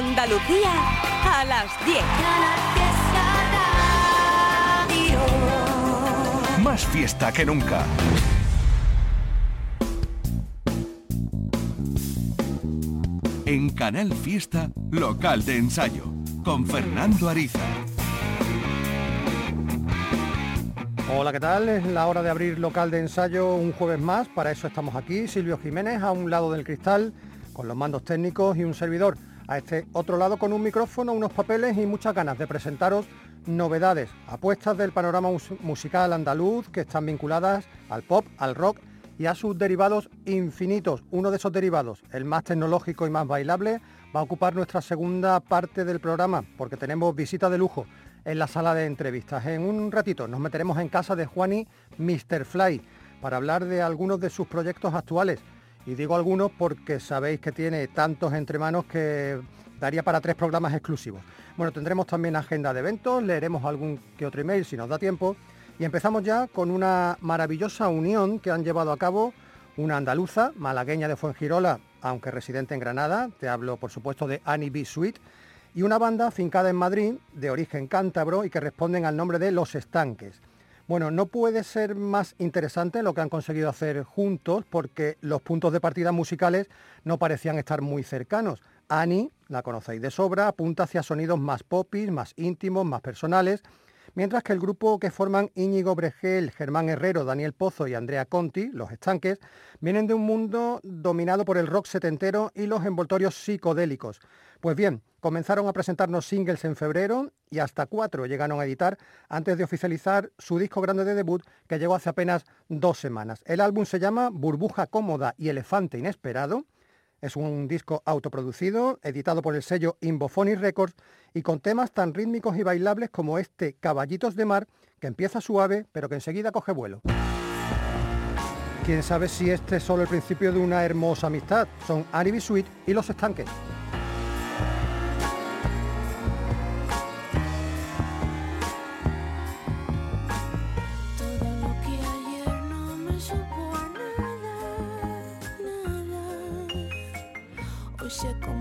Andalucía a las 10. Más fiesta que nunca. En Canal Fiesta, local de ensayo, con Fernando Ariza. Hola, ¿qué tal? Es la hora de abrir local de ensayo un jueves más. Para eso estamos aquí. Silvio Jiménez a un lado del cristal, con los mandos técnicos y un servidor. A este otro lado con un micrófono, unos papeles y muchas ganas de presentaros novedades, apuestas del panorama musical andaluz que están vinculadas al pop, al rock y a sus derivados infinitos. Uno de esos derivados, el más tecnológico y más bailable, va a ocupar nuestra segunda parte del programa porque tenemos visita de lujo en la sala de entrevistas. En un ratito nos meteremos en casa de Juani Mr. Fly para hablar de algunos de sus proyectos actuales. Y digo algunos porque sabéis que tiene tantos entre manos que daría para tres programas exclusivos. Bueno, tendremos también agenda de eventos, leeremos algún que otro email si nos da tiempo. Y empezamos ya con una maravillosa unión que han llevado a cabo una andaluza, malagueña de Fuengirola, aunque residente en Granada, te hablo por supuesto de Annie B. Sweet, y una banda fincada en Madrid, de origen cántabro y que responden al nombre de Los Estanques. Bueno, no puede ser más interesante lo que han conseguido hacer juntos porque los puntos de partida musicales no parecían estar muy cercanos. Annie, la conocéis de sobra, apunta hacia sonidos más popis, más íntimos, más personales, mientras que el grupo que forman Íñigo Bregel, Germán Herrero, Daniel Pozo y Andrea Conti, los estanques, vienen de un mundo dominado por el rock setentero y los envoltorios psicodélicos. Pues bien, comenzaron a presentarnos singles en febrero y hasta cuatro llegaron a editar antes de oficializar su disco grande de debut que llegó hace apenas dos semanas. El álbum se llama Burbuja Cómoda y Elefante Inesperado. Es un disco autoproducido, editado por el sello Inbophonic Records y con temas tan rítmicos y bailables como este Caballitos de Mar, que empieza suave pero que enseguida coge vuelo. Quién sabe si este es solo el principio de una hermosa amistad. Son Annie Sweet y Los Estanques. się komuś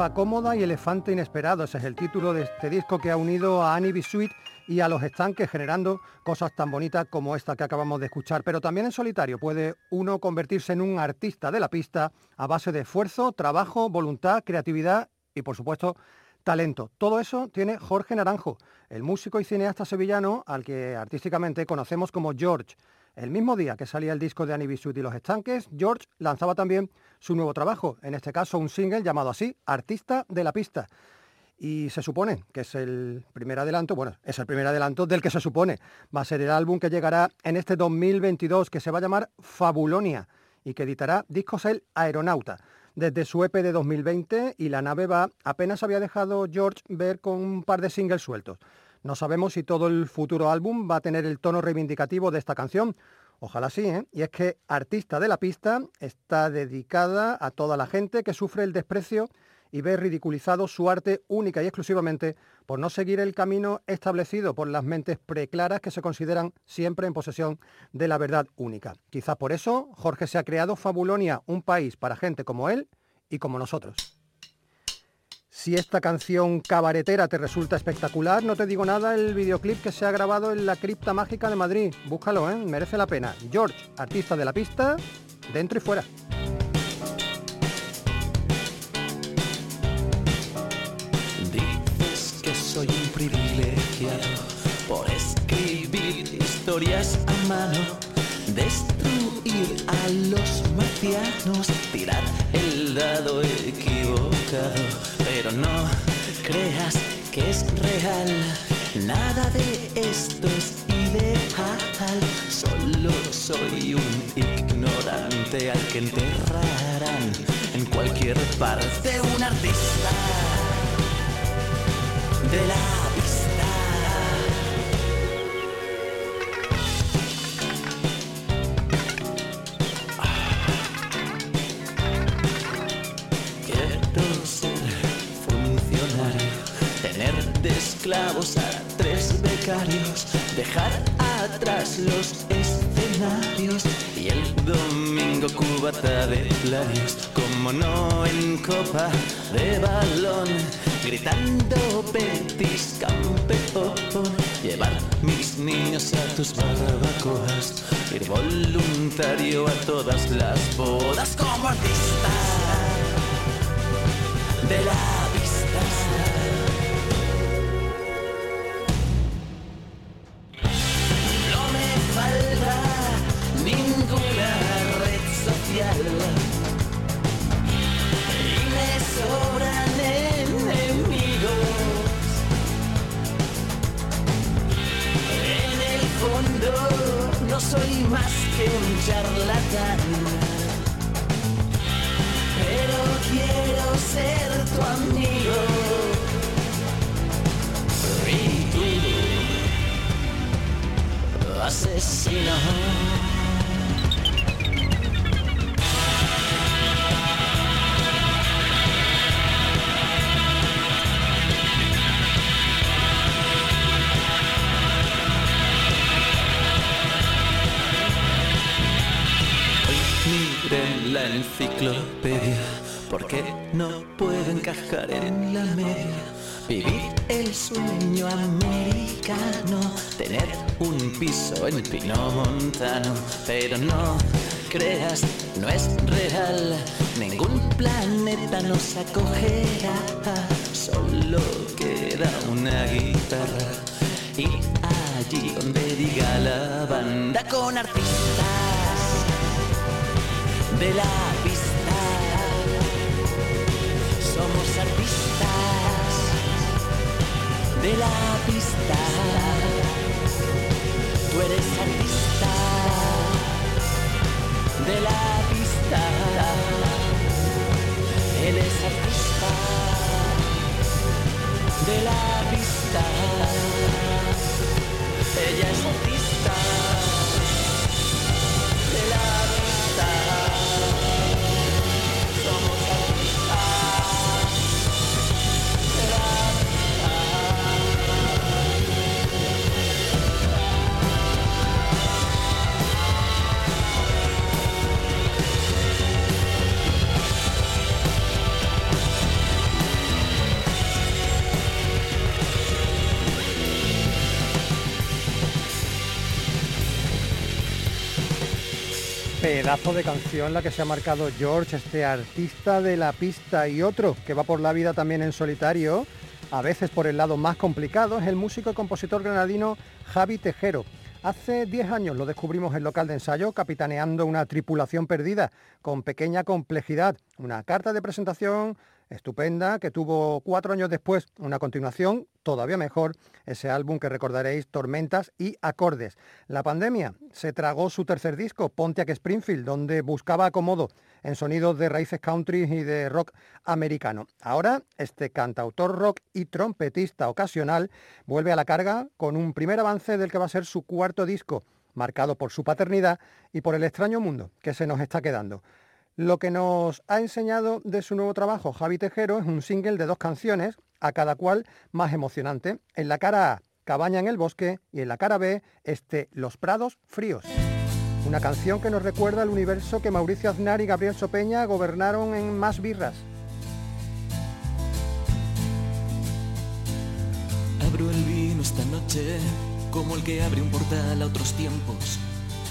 Burbuja cómoda y elefante inesperado. Ese es el título de este disco que ha unido a Annie B. Sweet y a los estanques generando cosas tan bonitas como esta que acabamos de escuchar. Pero también en solitario puede uno convertirse en un artista de la pista a base de esfuerzo, trabajo, voluntad, creatividad y por supuesto talento. Todo eso tiene Jorge Naranjo, el músico y cineasta sevillano al que artísticamente conocemos como George. El mismo día que salía el disco de Annie y los Estanques, George lanzaba también su nuevo trabajo, en este caso un single llamado así, Artista de la Pista. Y se supone que es el primer adelanto, bueno, es el primer adelanto del que se supone va a ser el álbum que llegará en este 2022, que se va a llamar Fabulonia y que editará discos El Aeronauta. Desde su EP de 2020 y la nave va, apenas había dejado George ver con un par de singles sueltos. No sabemos si todo el futuro álbum va a tener el tono reivindicativo de esta canción. Ojalá sí, ¿eh? Y es que Artista de la Pista está dedicada a toda la gente que sufre el desprecio y ve ridiculizado su arte única y exclusivamente por no seguir el camino establecido por las mentes preclaras que se consideran siempre en posesión de la verdad única. Quizás por eso Jorge se ha creado Fabulonia, un país para gente como él y como nosotros. Si esta canción cabaretera te resulta espectacular, no te digo nada el videoclip que se ha grabado en la cripta mágica de Madrid. Búscalo, ¿eh? merece la pena. George, artista de la pista, dentro y fuera. Dices que soy un privilegiado por escribir historias a mano, destruir a los marcianos, tirar el dado equivocado no creas que es real. Nada de esto es ideal, solo soy un ignorante al que enterrarán en cualquier parte un artista de la esclavos a tres becarios, dejar atrás los escenarios y el domingo cubata de labios, como no en copa de balón, gritando petis campeón, llevar mis niños a tus barbacoas, ir voluntario a todas las bodas como artista de la un charlatán. Pero quiero ser tu amigo. Y tú, asesino. La enciclopedia, porque no puedo encajar en la media. Vivir el sueño americano, tener un piso en Pino Montano, pero no creas, no es real. Ningún planeta nos acogerá, solo queda una guitarra. Y allí donde diga la banda con artistas de la pista. Somos artistas de la pista. Tú eres artista de la pista. Él es artista de la pista. Ella es artista de la Pedazo de canción la que se ha marcado George, este artista de la pista y otro que va por la vida también en solitario, a veces por el lado más complicado, es el músico y compositor granadino Javi Tejero. Hace 10 años lo descubrimos en local de ensayo, capitaneando una tripulación perdida con pequeña complejidad. Una carta de presentación estupenda que tuvo cuatro años después una continuación todavía mejor, ese álbum que recordaréis, Tormentas y Acordes. La pandemia se tragó su tercer disco, Pontiac Springfield, donde buscaba acomodo en sonidos de raíces country y de rock americano. Ahora, este cantautor rock y trompetista ocasional vuelve a la carga con un primer avance del que va a ser su cuarto disco, marcado por su paternidad y por el extraño mundo que se nos está quedando. Lo que nos ha enseñado de su nuevo trabajo Javi Tejero es un single de dos canciones, a cada cual más emocionante. En la cara A, Cabaña en el bosque, y en la cara B, este Los Prados Fríos. Una canción que nos recuerda al universo que Mauricio Aznar y Gabriel Sopeña gobernaron en Más Birras. Abro el vino esta noche como el que abre un portal a otros tiempos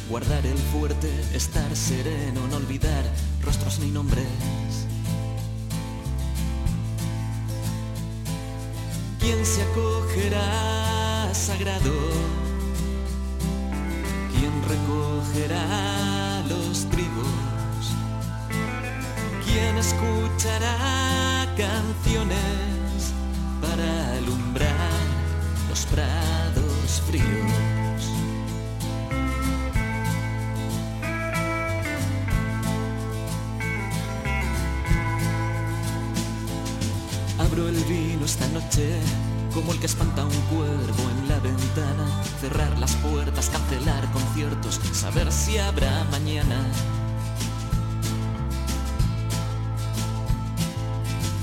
Guardar el fuerte, estar sereno, no olvidar rostros ni nombres. ¿Quién se acogerá sagrado? ¿Quién recogerá los trigos? ¿Quién escuchará canciones como el que espanta un cuervo en la ventana, cerrar las puertas, cancelar conciertos, saber si habrá mañana.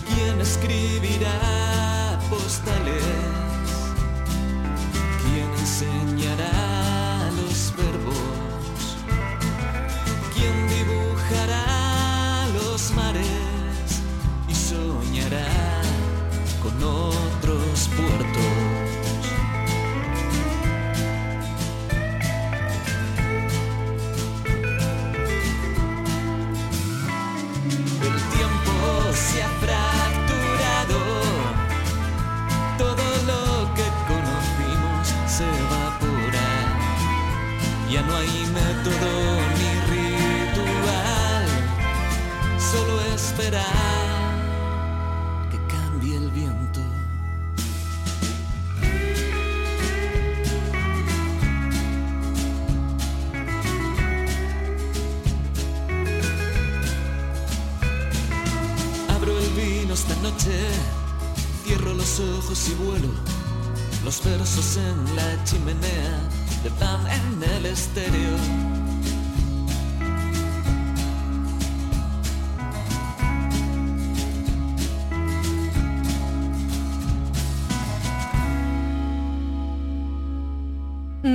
¿Quién escribirá postales?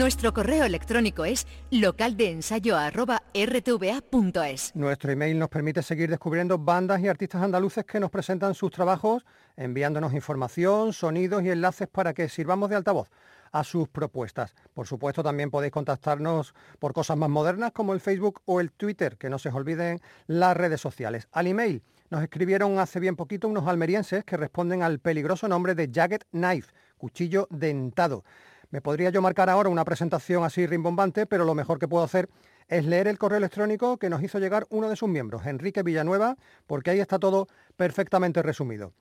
Nuestro correo electrónico es localdeensayo.rtva.es. Nuestro email nos permite seguir descubriendo bandas y artistas andaluces que nos presentan sus trabajos, enviándonos información, sonidos y enlaces para que sirvamos de altavoz a sus propuestas. Por supuesto, también podéis contactarnos por cosas más modernas como el Facebook o el Twitter, que no se os olviden las redes sociales. Al email nos escribieron hace bien poquito unos almerienses que responden al peligroso nombre de Jagged Knife, cuchillo dentado. Me podría yo marcar ahora una presentación así rimbombante, pero lo mejor que puedo hacer es leer el correo electrónico que nos hizo llegar uno de sus miembros, Enrique Villanueva, porque ahí está todo perfectamente resumido.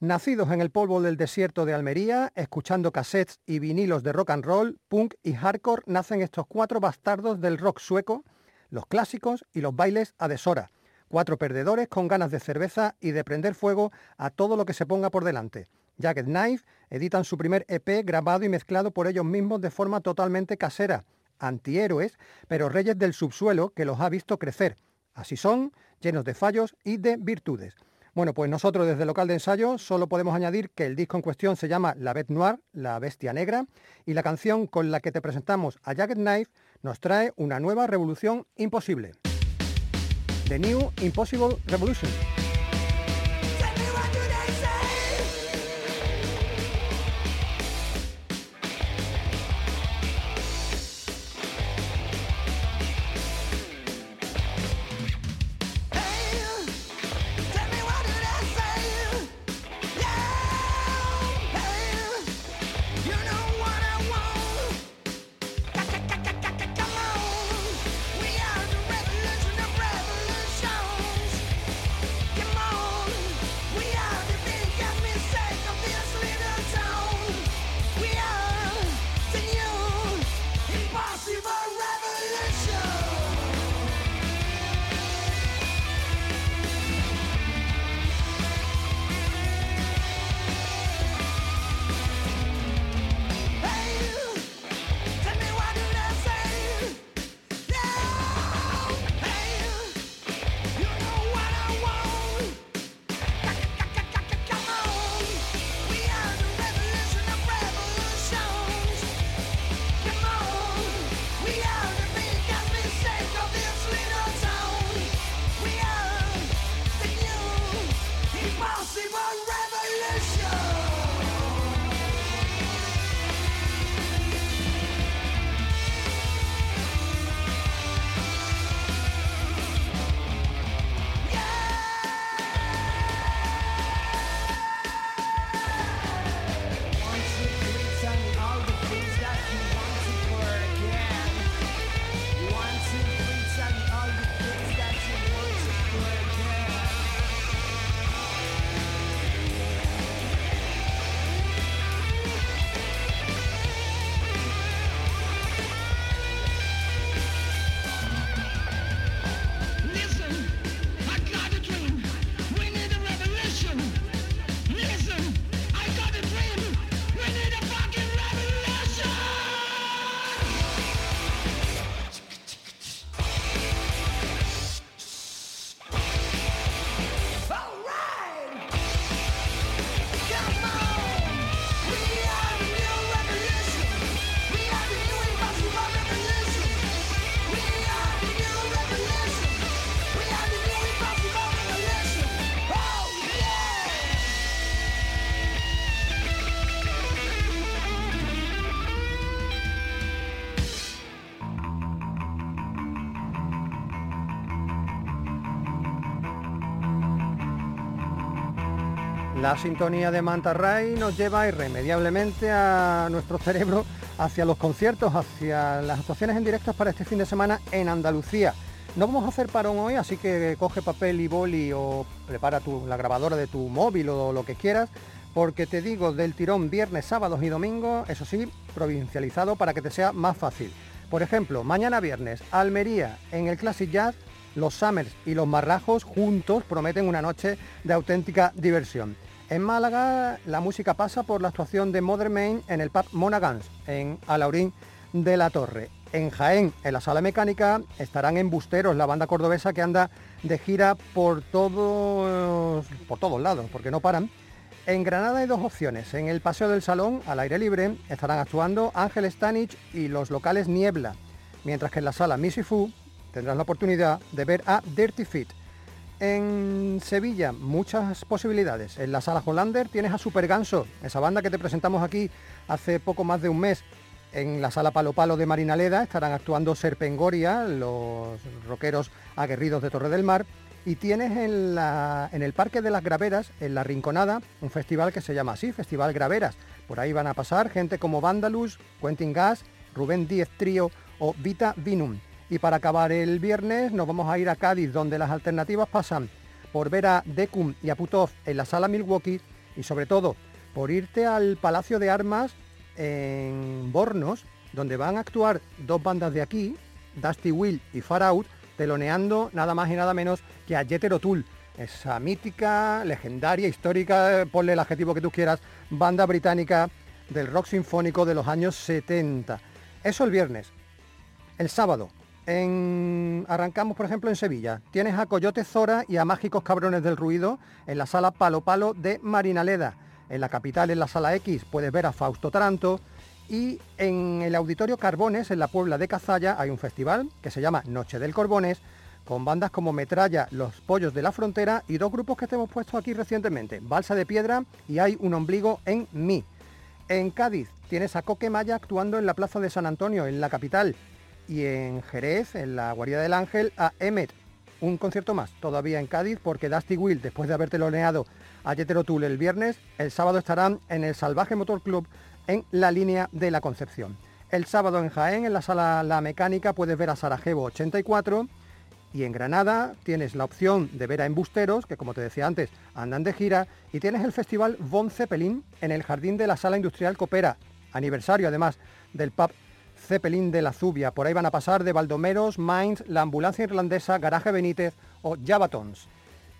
Nacidos en el polvo del desierto de Almería, escuchando cassettes y vinilos de rock and roll, punk y hardcore, nacen estos cuatro bastardos del rock sueco, los clásicos y los bailes a deshora. Cuatro perdedores con ganas de cerveza y de prender fuego a todo lo que se ponga por delante. Jagged Knife editan su primer EP grabado y mezclado por ellos mismos de forma totalmente casera, antihéroes, pero reyes del subsuelo que los ha visto crecer. Así son, llenos de fallos y de virtudes. Bueno, pues nosotros desde el local de ensayo solo podemos añadir que el disco en cuestión se llama La Bête Noire, la bestia negra, y la canción con la que te presentamos a Jagged Knife nos trae una nueva revolución imposible. The New Impossible Revolution. La sintonía de Manta Ray nos lleva irremediablemente a nuestro cerebro hacia los conciertos, hacia las actuaciones en directo para este fin de semana en Andalucía. No vamos a hacer parón hoy, así que coge papel y boli o prepara tu, la grabadora de tu móvil o lo que quieras, porque te digo del tirón viernes, sábados y domingos, eso sí, provincializado para que te sea más fácil. Por ejemplo, mañana viernes, Almería en el Classic Jazz, los Summers y los Marrajos juntos prometen una noche de auténtica diversión. En Málaga la música pasa por la actuación de Mother Main en el pub Monagans, en Alaurín de la Torre. En Jaén, en la sala mecánica, estarán en Busteros, la banda cordobesa que anda de gira por todos, por todos lados, porque no paran. En Granada hay dos opciones. En el Paseo del Salón, al aire libre, estarán actuando Ángel Stanich y los locales Niebla, mientras que en la sala Missy Fu tendrás la oportunidad de ver a Dirty Feet. En Sevilla, muchas posibilidades. En la sala Hollander tienes a Super Ganso, esa banda que te presentamos aquí hace poco más de un mes. En la sala Palo Palo de Marinaleda estarán actuando Serpengoria, los rockeros aguerridos de Torre del Mar. Y tienes en, el Parque de las Graveras, en La Rinconada, un festival que se llama así, Festival Graveras. Por ahí van a pasar gente como Vandalus, Quentin Gas, Rubén Díez Trío o Vita Vinum. Y para acabar el viernes nos vamos a ir a Cádiz, donde las alternativas pasan por ver a Decum y a Putov en la sala Milwaukee y sobre todo por irte al Palacio de Armas en Bornos, donde van a actuar dos bandas de aquí, Dusty Will y Far Out, teloneando nada más y nada menos que a Jethro Tull, esa mítica, legendaria, histórica, ponle el adjetivo que tú quieras, banda británica del rock sinfónico de los años 70. Eso el viernes. El sábado, en... arrancamos por ejemplo en Sevilla. Tienes a Coyote Zora y a Mágicos Cabrones del Ruido en la sala Palo Palo de Marinaleda. En la capital, en la sala X, puedes ver a Fausto Taranto. Y en el Auditorio Carbones, en la Puebla de Cazalla, hay un festival que se llama Noche del Corbones, con bandas como Metralla, Los Pollos de la Frontera y dos grupos que te hemos puesto aquí recientemente, Balsa de Piedra y Hay un Ombligo en mí. En Cádiz tienes a Coque Maya actuando en la Plaza de San Antonio, en la capital. Y en Jerez, en la Guarida del Ángel, a Emmet. Un concierto más, todavía en Cádiz, porque Dusty Will, después de haber teloneado a Jethro Tull el viernes, el sábado estarán en el Salvaje Motor Club en la línea de la Concepción. El sábado en Jaén, en la sala La Mecánica, puedes ver a Sarajevo 84 y en Granada tienes la opción de ver a Embusteros, que como te decía antes, andan de gira, y tienes el festival Von Zeppelin en el jardín de la Sala Industrial Copera, aniversario además del pub Zeppelin de la Zubia. Por ahí van a pasar de Baldomeros, Mainz, la Ambulancia Irlandesa, Garaje Benítez o Javatons.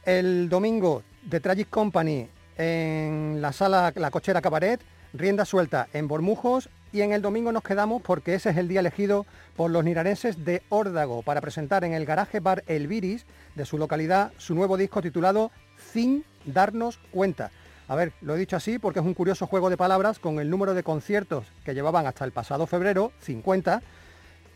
El domingo, The Tragic Company en la sala La Cochera Cabaret, rienda suelta en Bormujos y en el domingo nos quedamos porque ese es el día elegido por los nirarenses de Órdago para presentar en el garaje bar El Viris de su localidad su nuevo disco titulado Sin darnos cuenta. A ver, lo he dicho así porque es un curioso juego de palabras con el número de conciertos que llevaban hasta el pasado febrero, 50,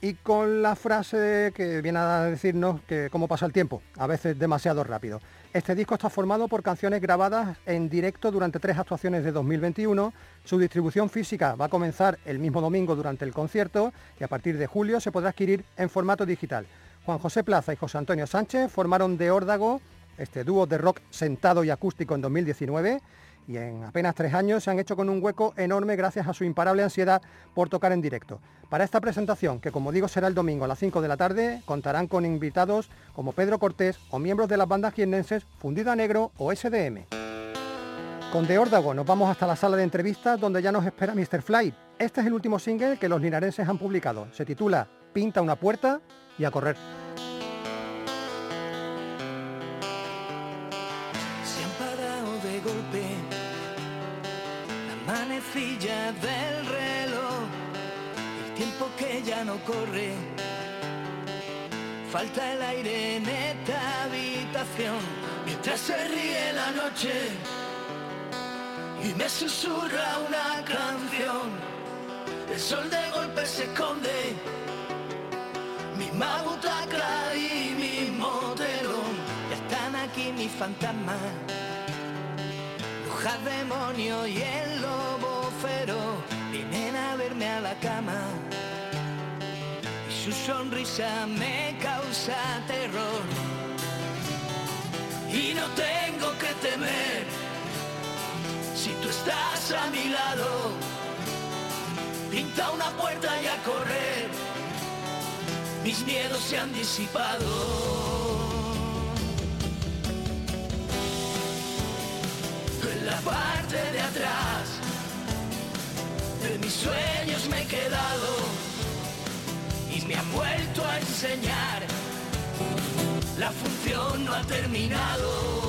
y con la frase que viene a decirnos que cómo pasa el tiempo, a veces demasiado rápido. Este disco está formado por canciones grabadas en directo durante tres actuaciones de 2021. Su distribución física va a comenzar el mismo domingo durante el concierto y a partir de julio se podrá adquirir en formato digital. Juan José Plaza y José Antonio Sánchez formaron de Órdago este dúo de rock sentado y acústico en 2019 y en apenas tres años se han hecho con un hueco enorme gracias a su imparable ansiedad por tocar en directo. Para esta presentación, que como digo será el domingo a las 5 de la tarde, contarán con invitados como Pedro Cortés o miembros de las bandas jiennenses Fundida Negro o SDM. Con De Órdago nos vamos hasta la sala de entrevistas donde ya nos espera Mr. Fly. Este es el último single que los linarenses han publicado. Se titula Pinta una puerta y a correr. Manecilla del reloj, el tiempo que ya no corre. Falta el aire en esta habitación, mientras se ríe la noche y me susurra una canción. El sol de golpe se esconde, misma butaca y mismo telón. Ya están aquí mis fantasmas, brujas, demonio y el lobo feroz. Vienen a verme a la cama y su sonrisa me causa terror. Y no tengo que temer si tú estás a mi lado. Pinta una puerta y a correr, mis miedos se han disipado. La quedado y me han vuelto a enseñar. La función no ha terminado.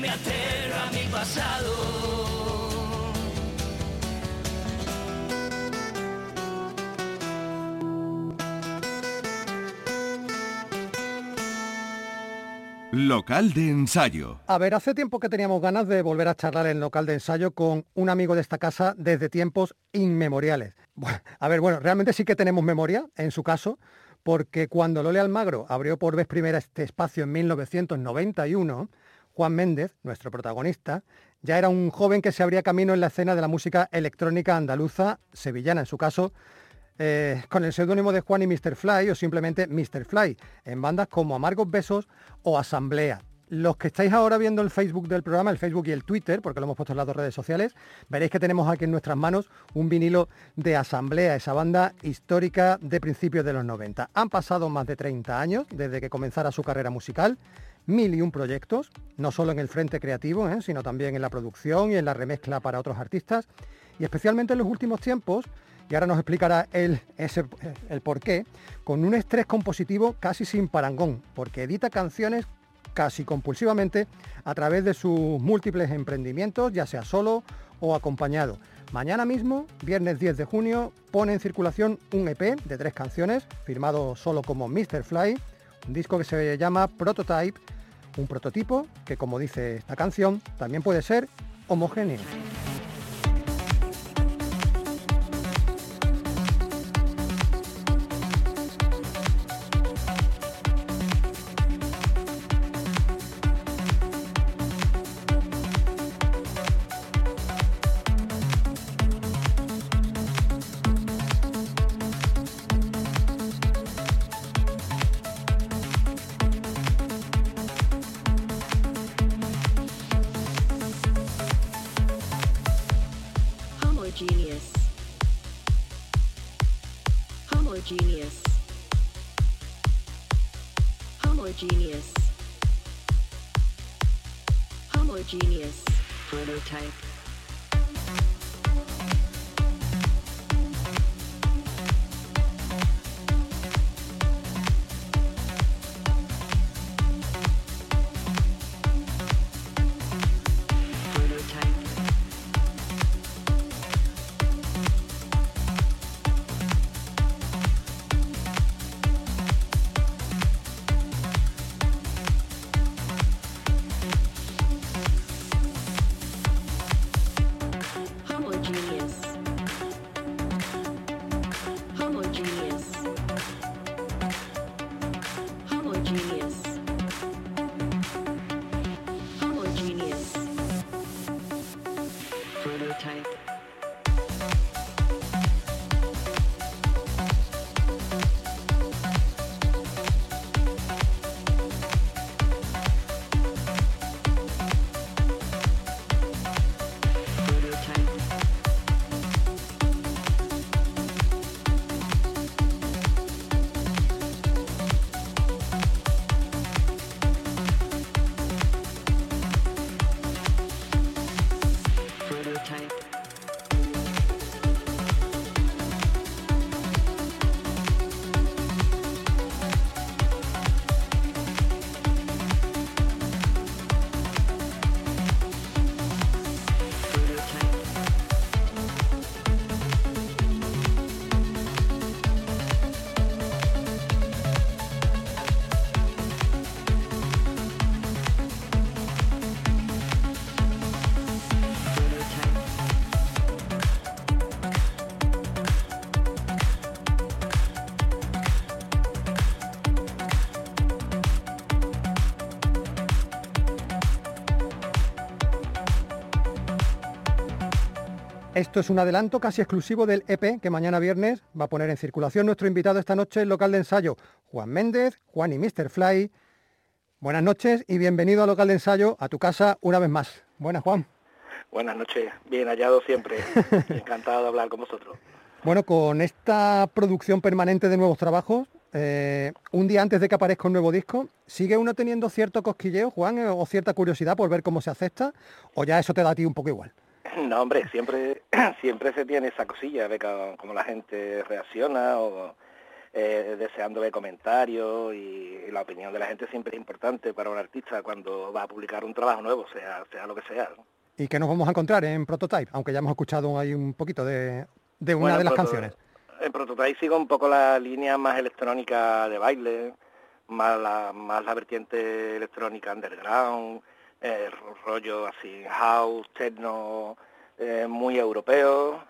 Me aterra mi pasado. Local de ensayo. A ver, hace tiempo que teníamos ganas de volver a charlar en local de ensayo con un amigo de esta casa desde tiempos inmemoriales. Bueno, a ver, bueno, realmente sí que tenemos memoria, en su caso, porque cuando Lole Almagro abrió por vez primera este espacio en 1991, Juan Méndez, nuestro protagonista, ya era un joven que se abría camino en la escena de la música electrónica andaluza, sevillana en su caso, eh, con el seudónimo de Juan y Mr. Fly o simplemente Mr. Fly, en bandas como Amargos Besos o Asamblea. los que estáis ahora viendo el Facebook del programa, el Facebook y el Twitter, porque lo hemos puesto en las dos redes sociales, veréis que tenemos aquí en nuestras manos un vinilo de Asamblea, esa banda histórica de principios de los 90. Han pasado más de 30 años desde que comenzara su carrera musical, mil y un proyectos, no solo en el frente creativo, ¿eh? sino también en la producción y en la remezcla para otros artistas, y especialmente en los últimos tiempos, y ahora nos explicará él ese, el porqué, con un estrés compositivo casi sin parangón, porque edita canciones casi compulsivamente a través de sus múltiples emprendimientos, ya sea solo o acompañado. Mañana mismo, viernes 10 de junio, pone en circulación un EP de tres canciones, firmado solo como Mr. Fly, un disco que se llama Prototype, un prototipo que, como dice esta canción, también puede ser homogéneo. Prototype. Esto es un adelanto casi exclusivo del EP que mañana viernes va a poner en circulación nuestro invitado esta noche en local de ensayo, Juan Méndez, Juan y Mr. Fly. Buenas noches y bienvenido a local de ensayo, a tu casa una vez más. Buenas, Juan. Buenas noches, bien hallado siempre. Encantado de hablar con vosotros. Bueno, con esta producción permanente de nuevos trabajos, eh, un día antes de que aparezca un nuevo disco, ¿sigue uno teniendo cierto cosquilleo, Juan, eh, o cierta curiosidad por ver cómo se acepta? ¿O ya eso te da a ti un poco igual? No, hombre, siempre, siempre se tiene esa cosilla, ver cómo, la gente reacciona o eh, deseando ver comentarios y, y la opinión de la gente siempre es importante para un artista cuando va a publicar un trabajo nuevo, sea, sea lo que sea. ¿no? ¿Y qué nos vamos a encontrar en Prototype? Aunque ya hemos escuchado ahí un poquito de, de una Bueno, de las canciones. En Prototype sigo un poco la línea más electrónica de baile, más la, más la vertiente electrónica underground, eh, ro- rollo así house, techno, eh, muy europeo,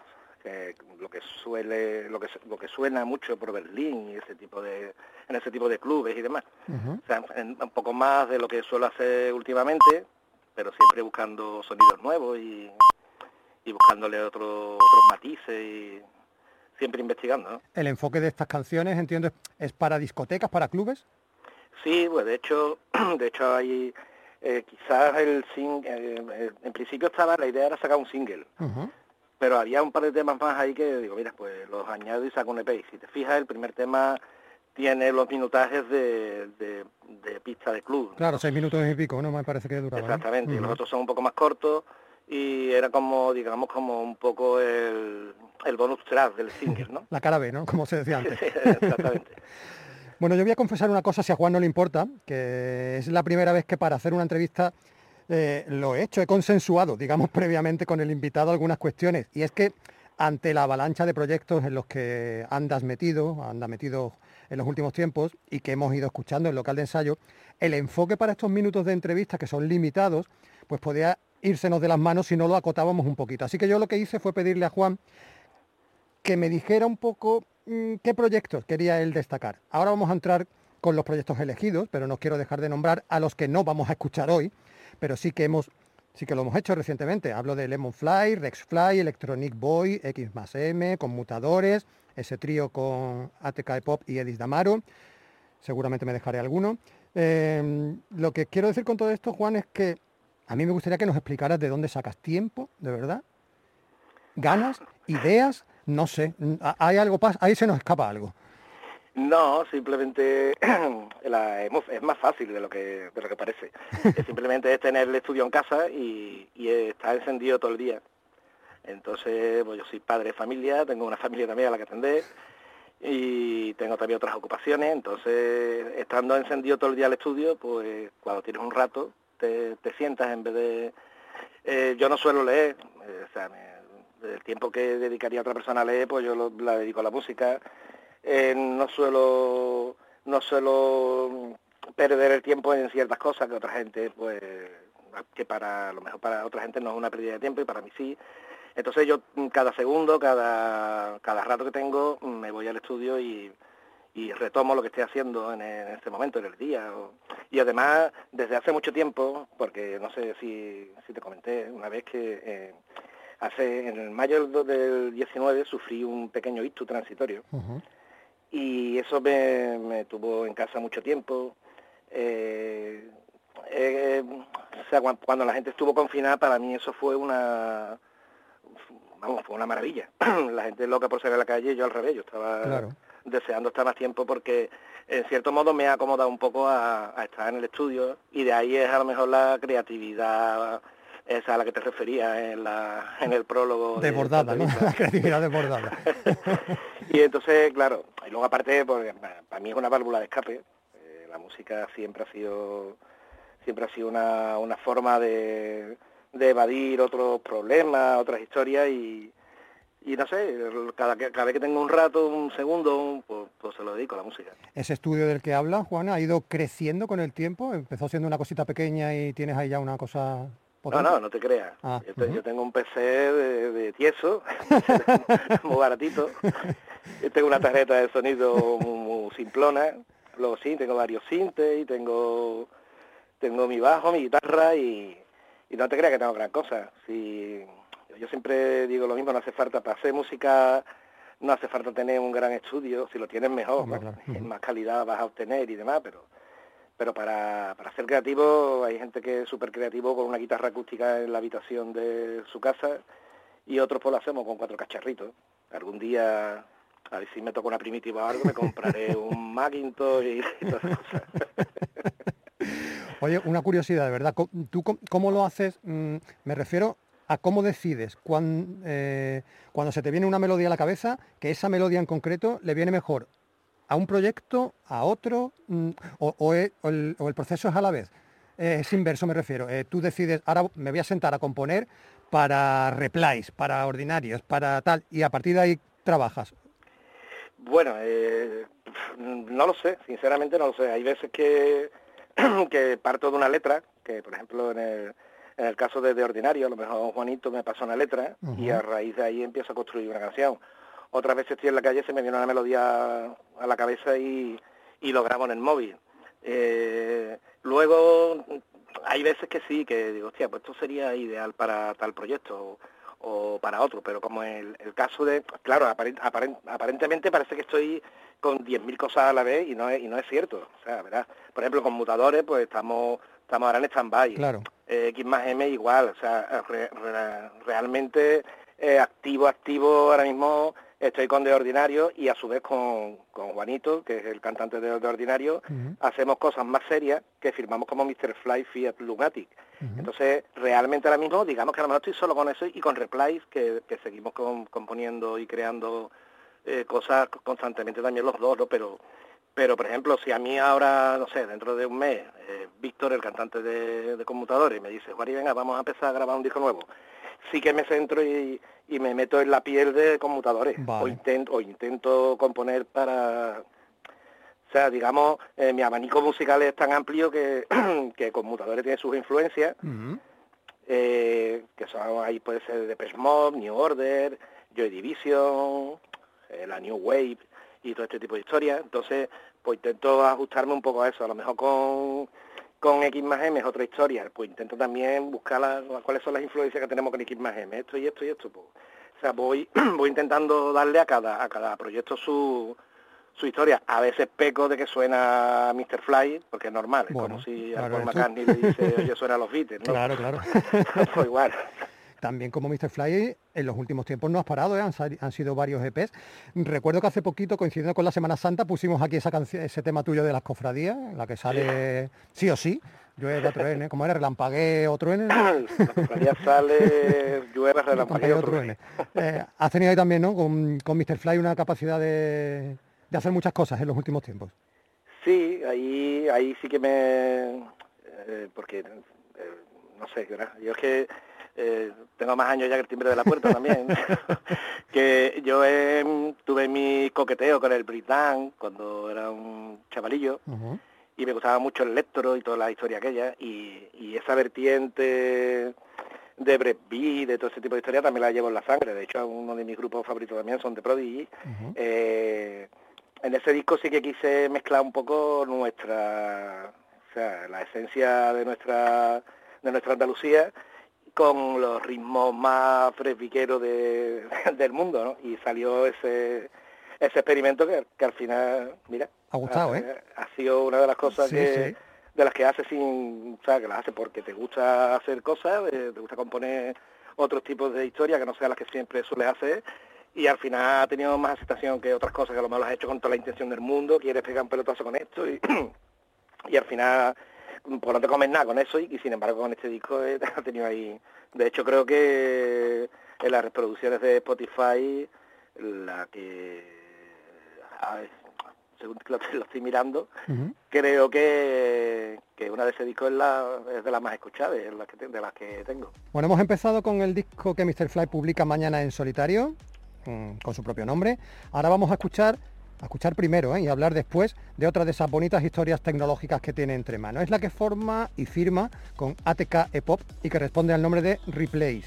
que lo que suele, lo que lo que suena mucho por Berlín y ese tipo de, en ese tipo de clubes y demás. O sea, en- un poco más de lo que suelo hacer últimamente, pero siempre buscando sonidos nuevos y, y buscándole otro- otros matices y siempre investigando, ¿no? El enfoque de estas canciones, entiendo, es para discotecas, para clubes. Sí, pues de hecho, de hecho hay eh, quizás el sing, eh, eh, en principio estaba, la idea era sacar un single, pero había un par de temas más ahí que digo, mira, pues los añado y saco un EP. Y si te fijas, el primer tema tiene los minutajes de, de, de pista de club. Claro, seis minutos y pico, ¿no? Me parece que duraba. Exactamente, y los otros son un poco más cortos y era como, digamos, como un poco el, el bonus track del single, ¿no? La cara B, ¿no? Como se decía antes. Exactamente. Bueno, yo voy a confesar una cosa, si a Juan no le importa, que es la primera vez que para hacer una entrevista eh, lo he hecho, he consensuado, digamos, previamente con el invitado algunas cuestiones. Y es que ante la avalancha de proyectos en los que andas metido, anda metido en los últimos tiempos y que hemos ido escuchando en local de ensayo, el enfoque para estos minutos de entrevista, que son limitados, pues podía írsenos de las manos si no lo acotábamos un poquito. Así que yo lo que hice fue pedirle a Juan que me dijera un poco mm, qué proyectos quería él destacar. Ahora vamos a entrar con los proyectos elegidos, pero no quiero dejar de nombrar a los que no vamos a escuchar hoy, pero sí que hemos sí que lo hemos hecho recientemente. Hablo de Lemonfly, Rexfly, Electronic Boy, X más M, Conmutadores, ese trío con ATK Pop y Edis Damaro. Seguramente me dejaré alguno. Eh, lo que quiero decir con todo esto, Juan, es que a mí me gustaría que nos explicaras de dónde sacas tiempo, de verdad, ganas, ideas, no sé, hay algo ahí se nos escapa algo. No, simplemente la- es, más fácil de lo que de lo que parece. Simplemente es tener el estudio en casa y, y estar encendido todo el día. Entonces, pues yo soy padre de familia, tengo una familia también a la que atender y tengo también otras ocupaciones. Entonces, estando encendido todo el día al estudio, pues cuando tienes un rato te, te sientas en vez de... eh, yo no suelo leer, eh, o sea, me- el tiempo que dedicaría otra persona a leer, pues yo lo- la dedico a la música. Eh, no suelo no suelo perder el tiempo en ciertas cosas que otra gente pues que para a lo mejor para otra gente no es una pérdida de tiempo y para mí sí entonces yo mm, cada segundo cada cada rato que tengo mm, me voy al estudio y, y retomo lo que estoy haciendo en, en este momento en el día o- y además desde hace mucho tiempo porque no sé si, si te comenté una vez que eh, hace en el mayo del do- del 19 sufrí un pequeño ictus transitorio y eso me, me tuvo en casa mucho tiempo. Eh, eh, o sea, cuan- cuando, la gente estuvo confinada, para mí eso fue una, vamos, fue una maravilla. la gente loca por salir a la calle, yo al revés, yo estaba Claro. deseando estar más tiempo porque en cierto modo me ha acomodado un poco a, a estar en el estudio y de ahí es a lo mejor la creatividad esa a la que te refería en, la, en el prólogo. de Desbordada, ¿no? entrevista. La creatividad desbordada. Y entonces, claro, y luego aparte, porque pa- para mí es una válvula de escape. eh, la música siempre ha sido siempre ha sido una, una forma de, de evadir otros problemas, otras historias y, y no sé, cada, cada vez que tengo un rato, un segundo, un- pues, pues se lo dedico a la música. Ese estudio del que habla, Juana, ha ido creciendo con el tiempo. Empezó siendo una cosita pequeña y tienes ahí ya una cosa No, no, no te creas. Ah, yo, te- yo tengo un PC de, de tieso, muy baratito. Yo tengo una tarjeta de sonido muy, muy simplona. Luego sí, tengo varios sintes y tengo tengo mi bajo, mi guitarra y, y no te creas que tengo gran cosa. Si, yo siempre digo lo mismo, no hace falta para hacer música, no hace falta tener un gran estudio, si lo tienes mejor, más calidad vas a obtener y demás, pero pero para, para ser creativo hay gente que es súper creativo con una guitarra acústica en la habitación de su casa y otros pues lo hacemos con cuatro cacharritos. Algún día, a ver si me toca una primitiva o algo, me compraré un Macintosh y, y todas esas cosas. Oye, una curiosidad, de verdad. ¿Tú cómo lo haces? Mm, me refiero a cómo decides cuan- eh, cuando se te viene una melodía a la cabeza, que esa melodía en concreto le viene mejor a un proyecto, a otro, mm, o, o e- o el, o el proceso es a la vez. Eh, es inverso, me refiero. Eh, tú decides, ahora me voy a sentar a componer para replies, para ordinarios, para tal, y a partir de ahí trabajas. Bueno, eh, no lo sé, sinceramente no lo sé. Hay veces que, que parto de una letra, que por ejemplo en el, en el caso de, de Ordinario, a lo mejor Juanito me pasó una letra y a raíz de ahí empiezo a construir una canción. Otras veces estoy en la calle, se me viene una melodía a la cabeza y, y lo grabo en el móvil. Eh, luego hay veces que sí, que digo, hostia, pues esto sería ideal para tal proyecto o, o para otro, pero como el, el caso de, claro, aparent- aparent- aparentemente parece que estoy con 10.000 cosas a la vez y no es, y no es cierto. O sea, ¿verdad? Por ejemplo, con mutadores, pues estamos estamos ahora en stand-by. Claro. Eh, X más M igual, o sea, re- re- realmente eh, activo, activo ahora mismo estoy con De Ordinario y a su vez con, con Juanito, que es el cantante de De Ordinario, hacemos cosas más serias que firmamos como Mr. Fly Fiat Lunatic. Entonces, realmente ahora mismo, digamos que a lo mejor estoy solo con eso y con Replies, que, que seguimos con- componiendo y creando eh, cosas constantemente también los dos, ¿no? Pero, pero, por ejemplo, si a mí ahora, no sé, dentro de un mes, eh, Víctor, el cantante de, de Conmutadores, me dice, Juan, venga, vamos a empezar a grabar un disco nuevo, sí que me centro y, y me meto en la piel de Conmutadores. Vale. O, intento, o intento componer para... O sea, digamos, eh, mi abanico musical es tan amplio que, que Conmutadores tiene sus influencias, eh, que son ahí puede ser Depeche Mode, New Order, Joy Division, eh, la New Wave y todo este tipo de historias. Entonces, pues intento ajustarme un poco a eso. A lo mejor con, con X más M es otra historia. Pues intento también buscar la- cuáles son las influencias que tenemos con X más M. Esto y esto y esto. Pues. O sea, voy, voy intentando darle a cada, a cada proyecto su, su historia. A veces peco de que suena Mr. Fly, porque es normal. Es Bueno, como si a Paul McCartney le dice, oye, suena a los Beatles, ¿no? Claro, claro. Pues igual. También como Mr. Fly, en los últimos tiempos no has parado, ¿eh? han, han sido varios EPs. Recuerdo que hace poquito, coincidiendo con la Semana Santa, pusimos aquí esa ese tema tuyo de las cofradías, en la que sale sí o sí, llueve, truene, ¿cómo era? Relampaguee o truene. ¿no? La cofradía sale, llueve, relampagueo, truene. Eh, has tenido ahí también, ¿no? Con, con Mr. Fly una capacidad de, de hacer muchas cosas en los últimos tiempos. Sí, ahí, ahí sí que me... eh, porque, eh, no sé, ¿verdad? yo es que eh, tengo más años ya que el timbre de la puerta también. que yo eh, tuve mi coqueteo con el Britán cuando era un chavalillo y me gustaba mucho el Lectro y toda la historia aquella y, y esa vertiente de Beat, de todo ese tipo de historia también la llevo en la sangre. De hecho, uno de mis grupos favoritos también son The Prodigy. Eh, en ese disco sí que quise mezclar un poco nuestra, o sea, la esencia de nuestra de nuestra Andalucía con los ritmos más fresbiqueros de, del mundo, ¿no? Y salió ese ese experimento que, que al final, mira, Ha gustado, ha, ¿eh? ha sido una de las cosas Sí, que sí. de las que hace sin, o sea, que las hace porque te gusta hacer cosas, eh, te gusta componer otros tipos de historias que no sean las que siempre sueles hacer y al final ha tenido más aceptación que otras cosas que a lo mejor las has hecho con toda la intención del mundo, quieres pegar un pelotazo con esto y, y al final pues no te comes nada con eso y, y sin embargo con este disco eh, ha tenido ahí, de hecho creo que en las reproducciones de Spotify la que a ver, según lo, lo estoy mirando creo que, que una de ese disco es, la, es de las más escuchadas, es la que de las que tengo. Bueno, hemos empezado con el disco que Mr. Fly publica mañana en solitario, mm, con su propio nombre. Ahora vamos a escuchar, a escuchar primero ¿eh? y hablar después de otra de esas bonitas historias tecnológicas que tiene entre manos. Es la que forma y firma con ATK Epop y que responde al nombre de Replays.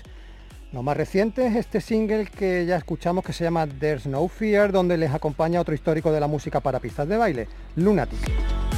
Lo más reciente es este single que ya escuchamos que se llama There's No Fear, donde les acompaña otro histórico de la música para pistas de baile, Lunatic.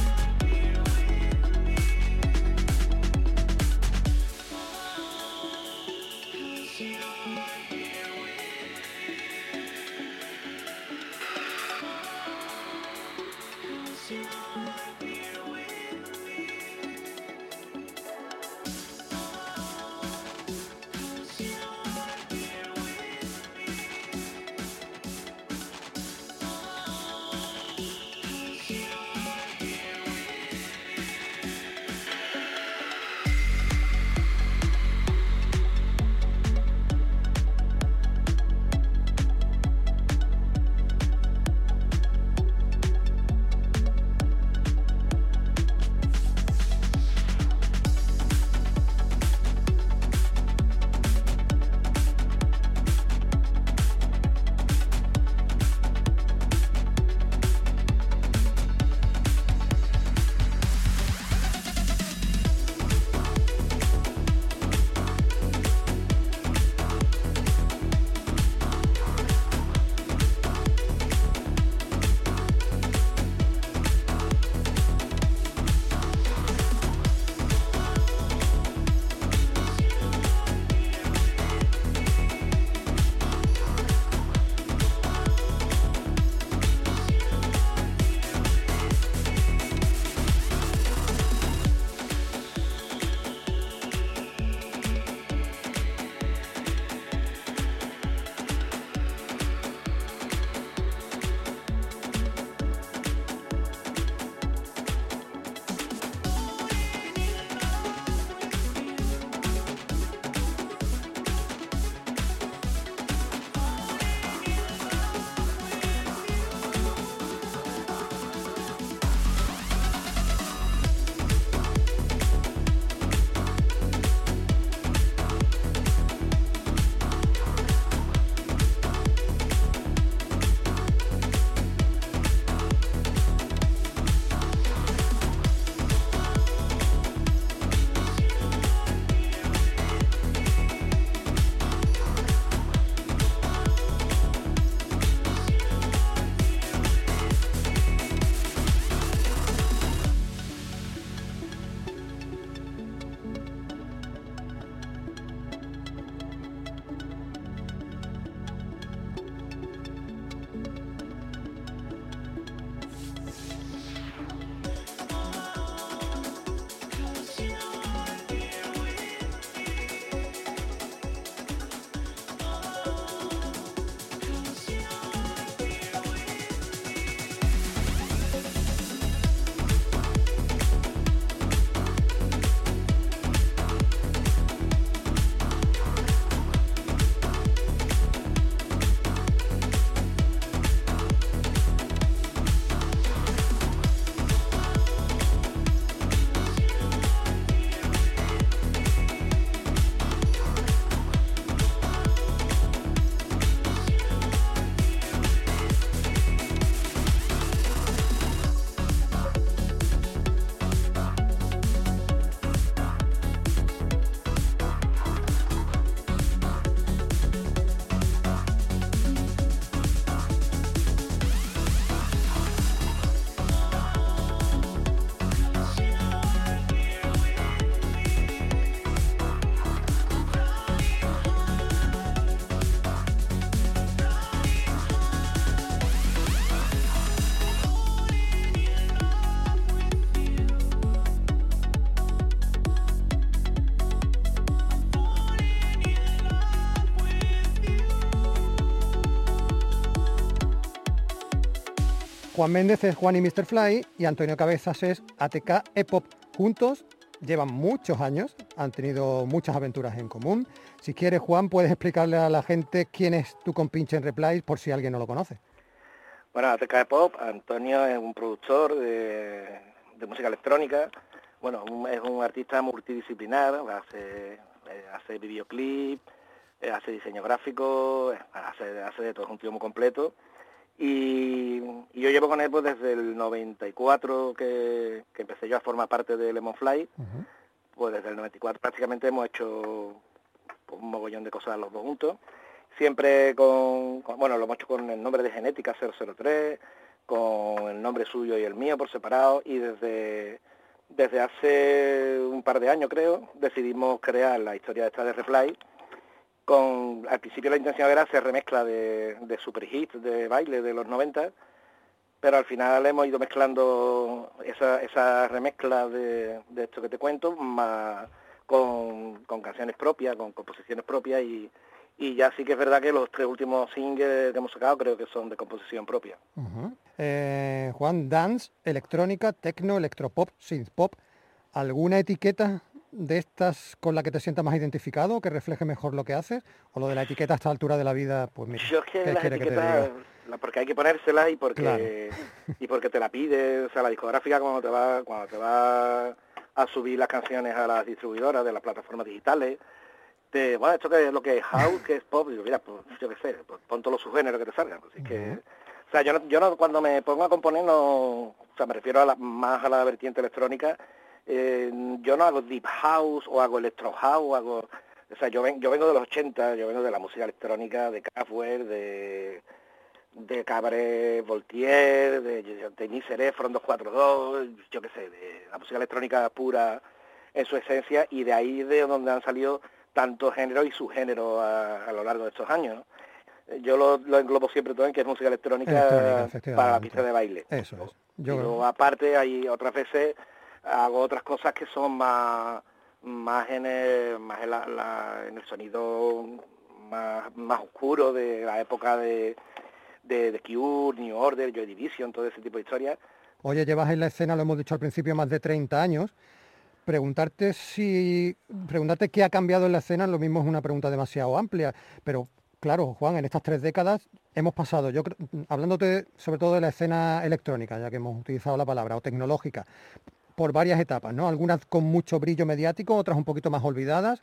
Juan Méndez es Juan y Mr. Fly y Antonio Cabezas es ATK Epop. Juntos llevan muchos años, han tenido muchas aventuras en común. Si quieres, Juan, puedes explicarle a la gente quién es tu compinche en Replies por si alguien no lo conoce. Bueno, ATK Pop, Antonio es un productor de, música electrónica, bueno, es un artista multidisciplinar, hace, eh, hace videoclip, eh, hace diseño gráfico, eh, hace, hace de todo, es un tío muy completo. Y, y yo llevo con él pues, desde el 94 que, que empecé yo a formar parte de Lemonfly, pues desde el 94 prácticamente hemos hecho pues, un mogollón de cosas los dos juntos. Siempre con, con- bueno, lo hemos hecho con el nombre de Genética 003, con el nombre suyo y el mío por separado, y desde, desde hace un par de años creo, decidimos crear la historia esta de Reply, con, al principio la intención era hacer remezcla de, de super hits de baile de los 90, pero al final hemos ido mezclando esa, esa remezcla de, de esto que te cuento, más con, con canciones propias, con composiciones propias y, y ya sí que es verdad que los tres últimos singles que hemos sacado creo que son de composición propia. Eh, Juan, dance, electrónica, tecno, electropop, synthpop. ¿Alguna etiqueta de estas con la que te sientas más identificado, que refleje mejor lo que haces? ¿O lo de la etiqueta a esta altura de la vida? Pues mira, Yo es que ¿qué las quiere que te etiquetas, diga? porque hay que ponérselas y porque y porque te la pide, o sea, la discográfica cuando te va cuando te va a subir las canciones a las distribuidoras de las plataformas digitales, te, bueno, esto que es lo que es house, que es pop, digo, mira, pues yo qué sé, pues pon todos los subgéneros que te salgan, pues, así que o sea, yo no, yo no, cuando me pongo a componer no, o sea, me refiero a la- más a la vertiente electrónica, eh, yo no hago deep house o hago electro house, o hago, o sea, yo, ven- yo vengo de los 80, yo vengo de la música electrónica, de Kraftwerk, de, de Cabaret Voltaire, de, de, de Miseré, Front 242, yo qué sé, de la música electrónica pura en su esencia y de ahí de donde han salido tantos géneros y subgéneros a, a lo largo de estos años. ¿no? Yo lo, lo englobo siempre todo en que es música electrónica, Electrónica, para la pista de baile. Eso es. Yo luego, aparte hay otras veces hago otras cosas que son más más en el, más en, en el sonido más, más oscuro de la época de, de, de Cure, New Order, Joy Division, todo ese tipo de historias. Oye, llevas en la escena, lo hemos dicho al principio, más de 30 años. Preguntarte si preguntarte qué ha cambiado en la escena, lo mismo es una pregunta demasiado amplia, pero claro, Juan, en estas tres décadas hemos pasado, yo hablándote sobre todo de la escena electrónica, ya que hemos utilizado la palabra, o tecnológica, por varias etapas, ¿no? Algunas con mucho brillo mediático, otras un poquito más olvidadas.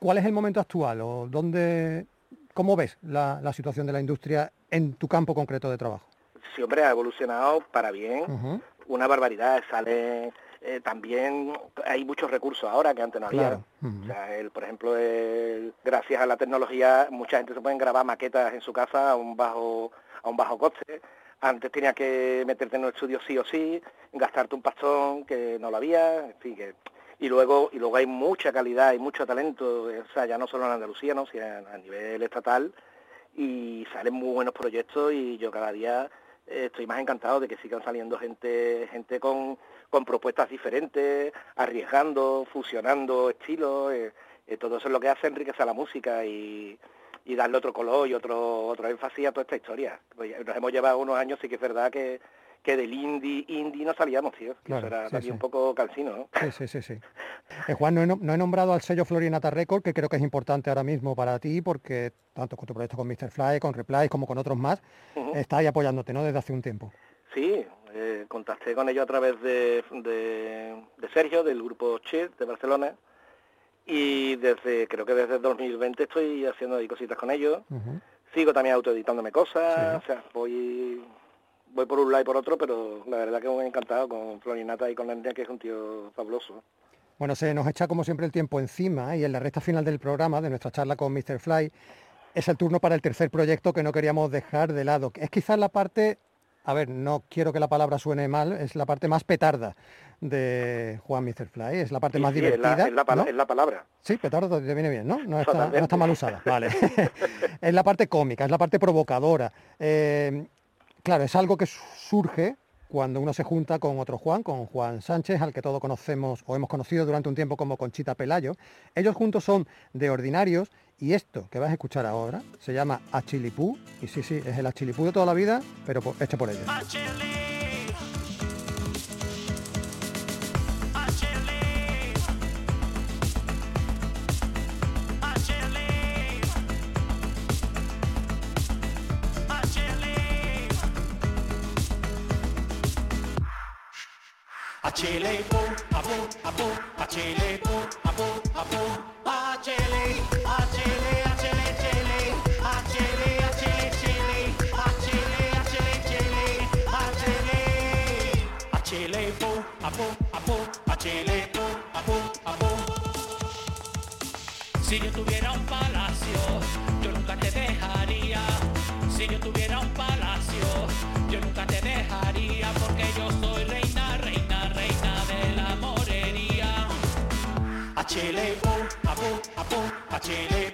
¿Cuál es el momento actual o dónde, cómo ves la, la situación de la industria en tu campo concreto de trabajo? Siempre ha evolucionado para bien, una barbaridad, sale eh, también hay muchos recursos ahora que antes no había. Claro. O sea, el, por ejemplo, el- gracias a la tecnología, mucha gente se puede grabar maquetas en su casa a un bajo a un bajo coste. Antes tenía que meterte en un estudio sí o sí, gastarte un pastón que no lo había, en fin, que y luego y luego hay mucha calidad y mucho talento, o sea, ya no solo en Andalucía, ¿no? sino a a nivel estatal y salen muy buenos proyectos y yo cada día eh, estoy más encantado de que sigan saliendo gente gente con, con propuestas diferentes, arriesgando, fusionando estilos, eh, eh, todo eso es lo que hace enriquecer la música y, y darle otro color y otro otro énfasis a toda esta historia. Pues nos hemos llevado unos años, sí que es verdad que, que del indie indie no salíamos, tío. que Claro, eso era sí, también sí. un poco calcino, ¿no? Sí, sí, sí, sí. Eh, Juan, no he, no he nombrado al sello Florinata Record, que creo que es importante ahora mismo para ti, porque tanto con tu proyecto con Mr. Fly, con Replies, como con otros más, Ujú. está ahí apoyándote, ¿no? Desde hace un tiempo. Sí, eh, contacté con ellos a través de, de, de Sergio, del grupo Chir de Barcelona, y desde creo que desde 2020 estoy haciendo ahí cositas con ellos. Sigo también autoeditándome cosas, Sí. o sea, voy voy por un lado y por otro, pero la verdad que muy encantado con Florinata y con Andrea, que es un tío fabuloso. Bueno, se nos echa como siempre el tiempo encima y en la recta final del programa, de nuestra charla con Mr. Fly, es el turno para el tercer proyecto que no queríamos dejar de lado. Es quizás la parte, a ver, no quiero que la palabra suene mal, es la parte más petarda de Juan Mr. Fly, es la parte más sí, es la- divertida. es la, ¿no? es la palabra. Sí, petardo te viene bien, ¿no? No está, no Totalmente. está mal usada. Vale. es la parte cómica, es la parte provocadora. Eh, claro, es algo que surge cuando uno se junta con otro Juan, con Juan Sánchez, al que todos conocemos o hemos conocido durante un tiempo como Conchita Pelayo. Ellos juntos son de ordinarios y esto que vas a escuchar ahora se llama Achilipú. Y sí, sí, es el Achilipú de toda la vida, pero por- hecho por ellos. A Chile, po, a po, a po, a Chile, po, a po, a po. Si yo tuviera un palacio, yo nunca te dejaría. Si yo tuviera un palacio, yo nunca te dejaría. Porque yo soy reina, reina, reina de la morería. A Chile, po, a po, a po, a Chile,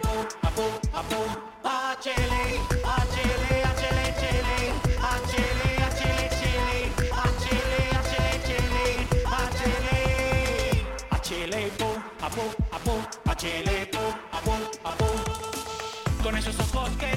Con esos ojos que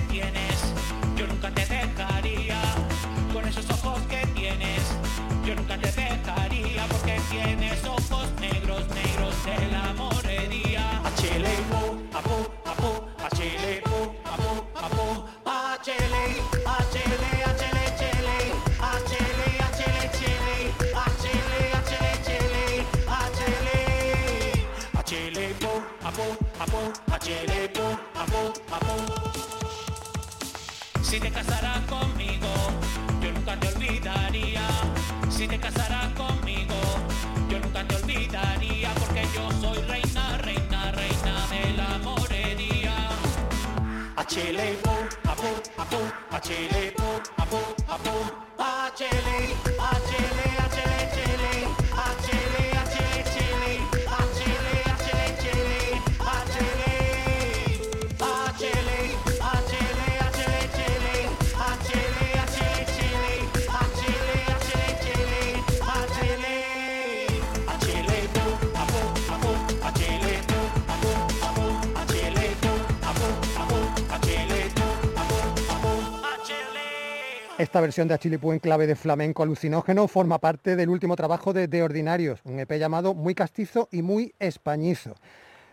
Esta versión de Achilipú en clave de flamenco alucinógeno forma parte del último trabajo de De Ordinarios, un EP llamado Muy Castizo y Muy Españizo.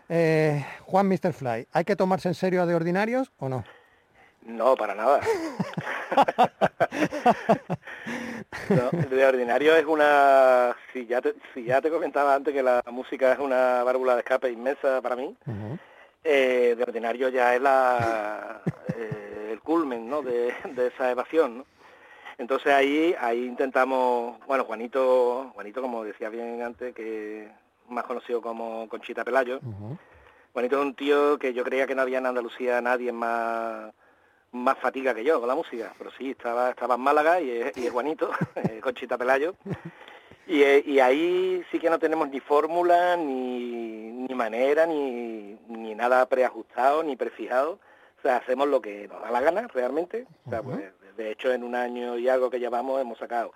Eh, Juan Mr. Fly, ¿hay que tomarse en serio a De Ordinarios o no? No, para nada. No, de ordinario es una... Si ya, te, si ya te comentaba antes que la música es una válvula de escape inmensa para mí, eh, de ordinario ya es la, eh, el culmen ¿no? de, de esa evasión. ¿no? Entonces ahí, ahí intentamos, bueno, Juanito, Juanito como decía bien antes, que más conocido como Conchita Pelayo, Juanito es un tío que yo creía que no había en Andalucía nadie más más fatiga que yo con la música, pero sí, estaba, estaba en Málaga y es, y es Juanito, Conchita Pelayo, y, eh, y ahí sí que no tenemos ni fórmula, ni, ni manera, ni, ni nada preajustado, ni prefijado, o sea, hacemos lo que nos da la gana realmente, o sea, pues, de hecho en un año y algo que llevamos hemos sacado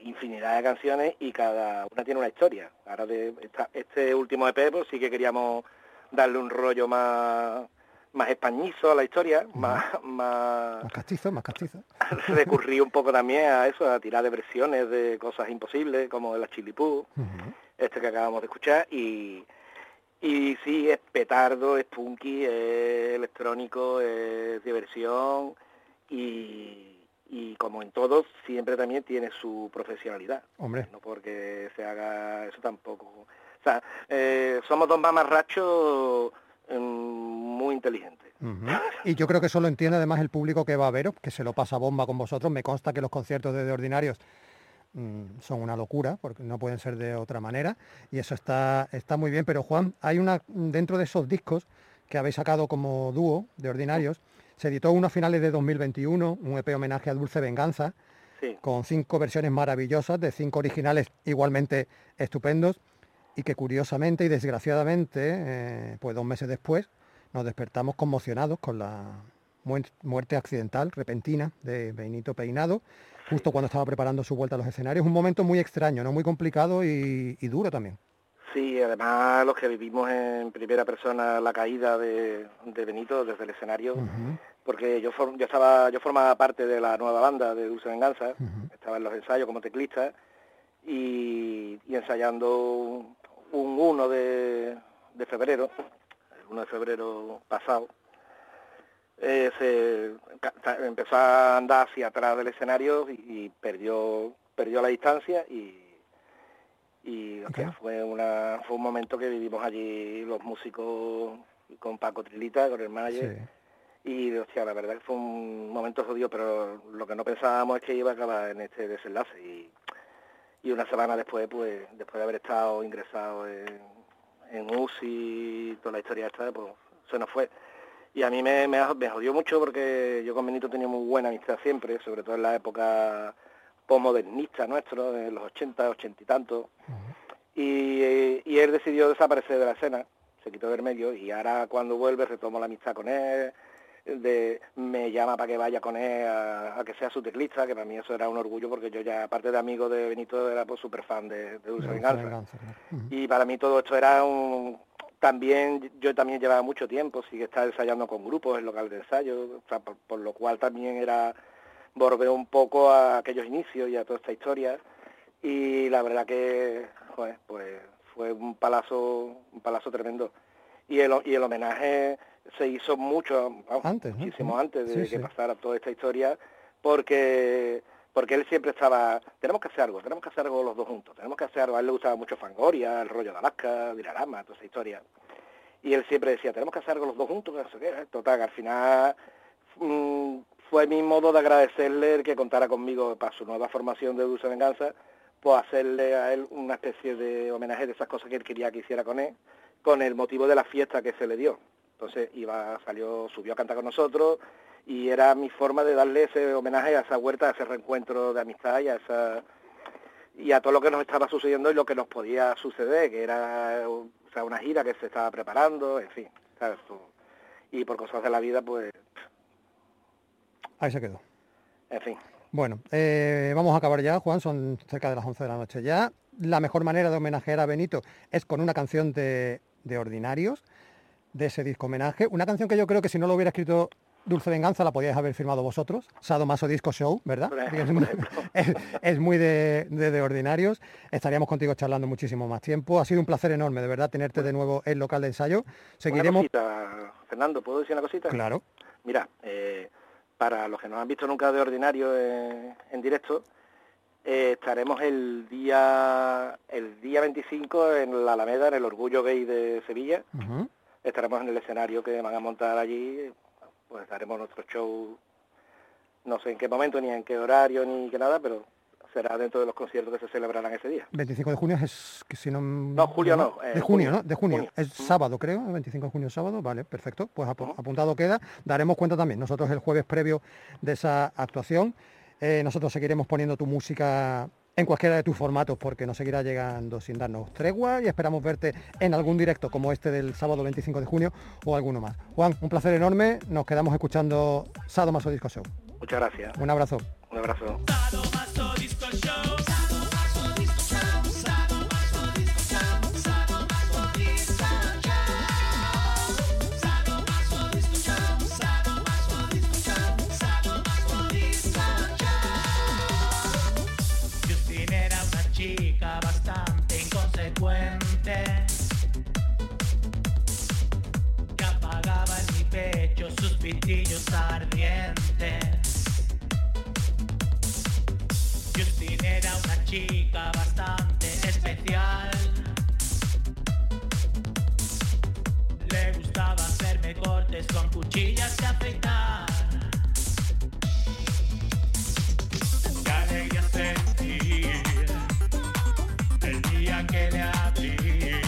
infinidad de canciones y cada una tiene una historia. Ahora de esta- este último EP pues sí que queríamos darle un rollo más más españizo a la historia, más, más Más castizo, más castizo. recurrí un poco también a eso, a tirar de versiones de cosas imposibles, como de la Chilipú, este que acabamos de escuchar, y, y sí, es petardo, es punky, es electrónico, es diversión, y, y como en todo, siempre también tiene su profesionalidad. Hombre, No porque se haga eso tampoco. O sea, eh, somos dos mamarrachos mm, muy inteligentes. Y yo creo que eso lo entiende además el público que va a veros, que se lo pasa bomba con vosotros. Me consta que los conciertos de, De Ordinarios mm, son una locura, porque no pueden ser de otra manera. Y eso está, está muy bien. Pero Juan, hay una dentro de esos discos que habéis sacado como dúo de Ordinarios, se editó uno a finales de 2021, un EP homenaje a Dulce Venganza, Sí. con cinco versiones maravillosas de cinco originales igualmente estupendos y que curiosamente y desgraciadamente, eh, pues dos meses después, nos despertamos conmocionados con la muer- muerte accidental, repentina, de Benito Peinado, justo cuando estaba preparando su vuelta a los escenarios. Un momento muy extraño, ¿no? Muy complicado y, y duro también. Sí, además los que vivimos en primera persona la caída de, de Benito desde el escenario, porque yo for- yo estaba yo formaba parte de la nueva banda de Dulce Venganza, estaba en los ensayos como teclista y, y ensayando un, un 1 de, de febrero, el 1 de febrero pasado, eh, se empezó a andar hacia atrás del escenario y, y perdió perdió la distancia y y Ok. fue una fue un momento que vivimos allí los músicos con Paco Trilita, con el manager, Sí. y hostia, la verdad que fue un momento jodido, pero lo que no pensábamos es que iba a acabar en este desenlace. Y, y una semana después, pues, después de haber estado ingresado en, en UCI y toda la historia esta, pues se nos fue. Y a mí me, me, me jodió mucho porque yo con Benito tenía muy buena amistad siempre, sobre todo en la época postmodernista nuestro, de los 80, 80 y tantos. Y, y él decidió desaparecer de la escena, se quitó del medio y ahora cuando vuelve retomo la amistad con él, de, me llama para que vaya con él a, a que sea su teclista, que para mí eso era un orgullo porque yo ya, aparte de amigo de Benito, era pues súper fan de, de Dulce Venganza. Y para mí todo esto era un... También, yo también llevaba mucho tiempo, sí que estaba ensayando con grupos en local de ensayo, o sea, por, por lo cual también era volver un poco a aquellos inicios y a toda esta historia. Y la verdad que, joder, pues fue un palazo, un palazo tremendo. Y el, y el homenaje se hizo mucho, vamos, Antes, muchísimo antes de Sí, que sí. pasara toda esta historia, porque porque él siempre estaba, tenemos que hacer algo, tenemos que hacer algo los dos juntos, tenemos que hacer algo, a él le gustaba mucho Fangoria, el rollo de Alaska, Dirarama, toda esa historia. Y él siempre decía, tenemos que hacer algo los dos juntos, que no sé qué, ¿eh? total, al final mm, fue mi modo de agradecerle que contara conmigo para su nueva formación de Dulce Venganza, pues hacerle a él una especie de homenaje de esas cosas que él quería que hiciera con él, con el motivo de la fiesta que se le dio. Entonces iba, salió, subió a cantar con nosotros y era mi forma de darle ese homenaje a esa huerta, a ese reencuentro de amistad y a esa y a todo lo que nos estaba sucediendo y lo que nos podía suceder, que era una gira que se estaba preparando, en fin. Y por cosas de la vida, pues, Ahí se quedó. en fin. Bueno, eh, vamos a acabar ya, Juan, son cerca de las 11 de la noche ya. La mejor manera de homenajear a Benito es con una canción de, de Ordinarios, de ese disco homenaje. Una canción que yo creo que si no lo hubiera escrito Dulce Venganza la podíais haber firmado vosotros, Sado Maso Disco Show, ¿verdad? Es muy, es- es muy de, de- de Ordinarios. Estaríamos contigo charlando muchísimo más tiempo. Ha sido un placer enorme, de verdad, tenerte de nuevo en local de ensayo. Seguiremos... Una cosita, Fernando, ¿puedo decir una cosita? Claro. Mira, eh, para los que no han visto nunca de ordinario en, en directo, eh, estaremos el día el día 25 en la Alameda, en el Orgullo Gay de Sevilla. Estaremos en el escenario que van a montar allí, pues haremos nuestro show, no sé en qué momento, ni en qué horario, ni qué nada, pero será dentro de los conciertos que se celebrarán ese día. 25 de junio es que si no... No, julio no, eh, de junio, junio, ¿no? De junio. junio. Es sábado, creo. El 25 de junio es sábado. Vale, perfecto. Pues apu- apuntado queda. Daremos cuenta también. Nosotros el jueves previo de esa actuación. eh, nosotros seguiremos poniendo tu música en cualquiera de tus formatos porque nos seguirá llegando sin darnos tregua y esperamos verte en algún directo como este del sábado 25 de junio o alguno más. Juan, un placer enorme. Nos quedamos escuchando Sado Maso Disco Show. Muchas gracias. Un abrazo. Un abrazo. Que apagaba en mi pecho sus pitillos ardientes. Era una chica bastante especial. Le gustaba hacerme cortes con cuchillas de afeitar. Qué alegría sentí el día que le abrí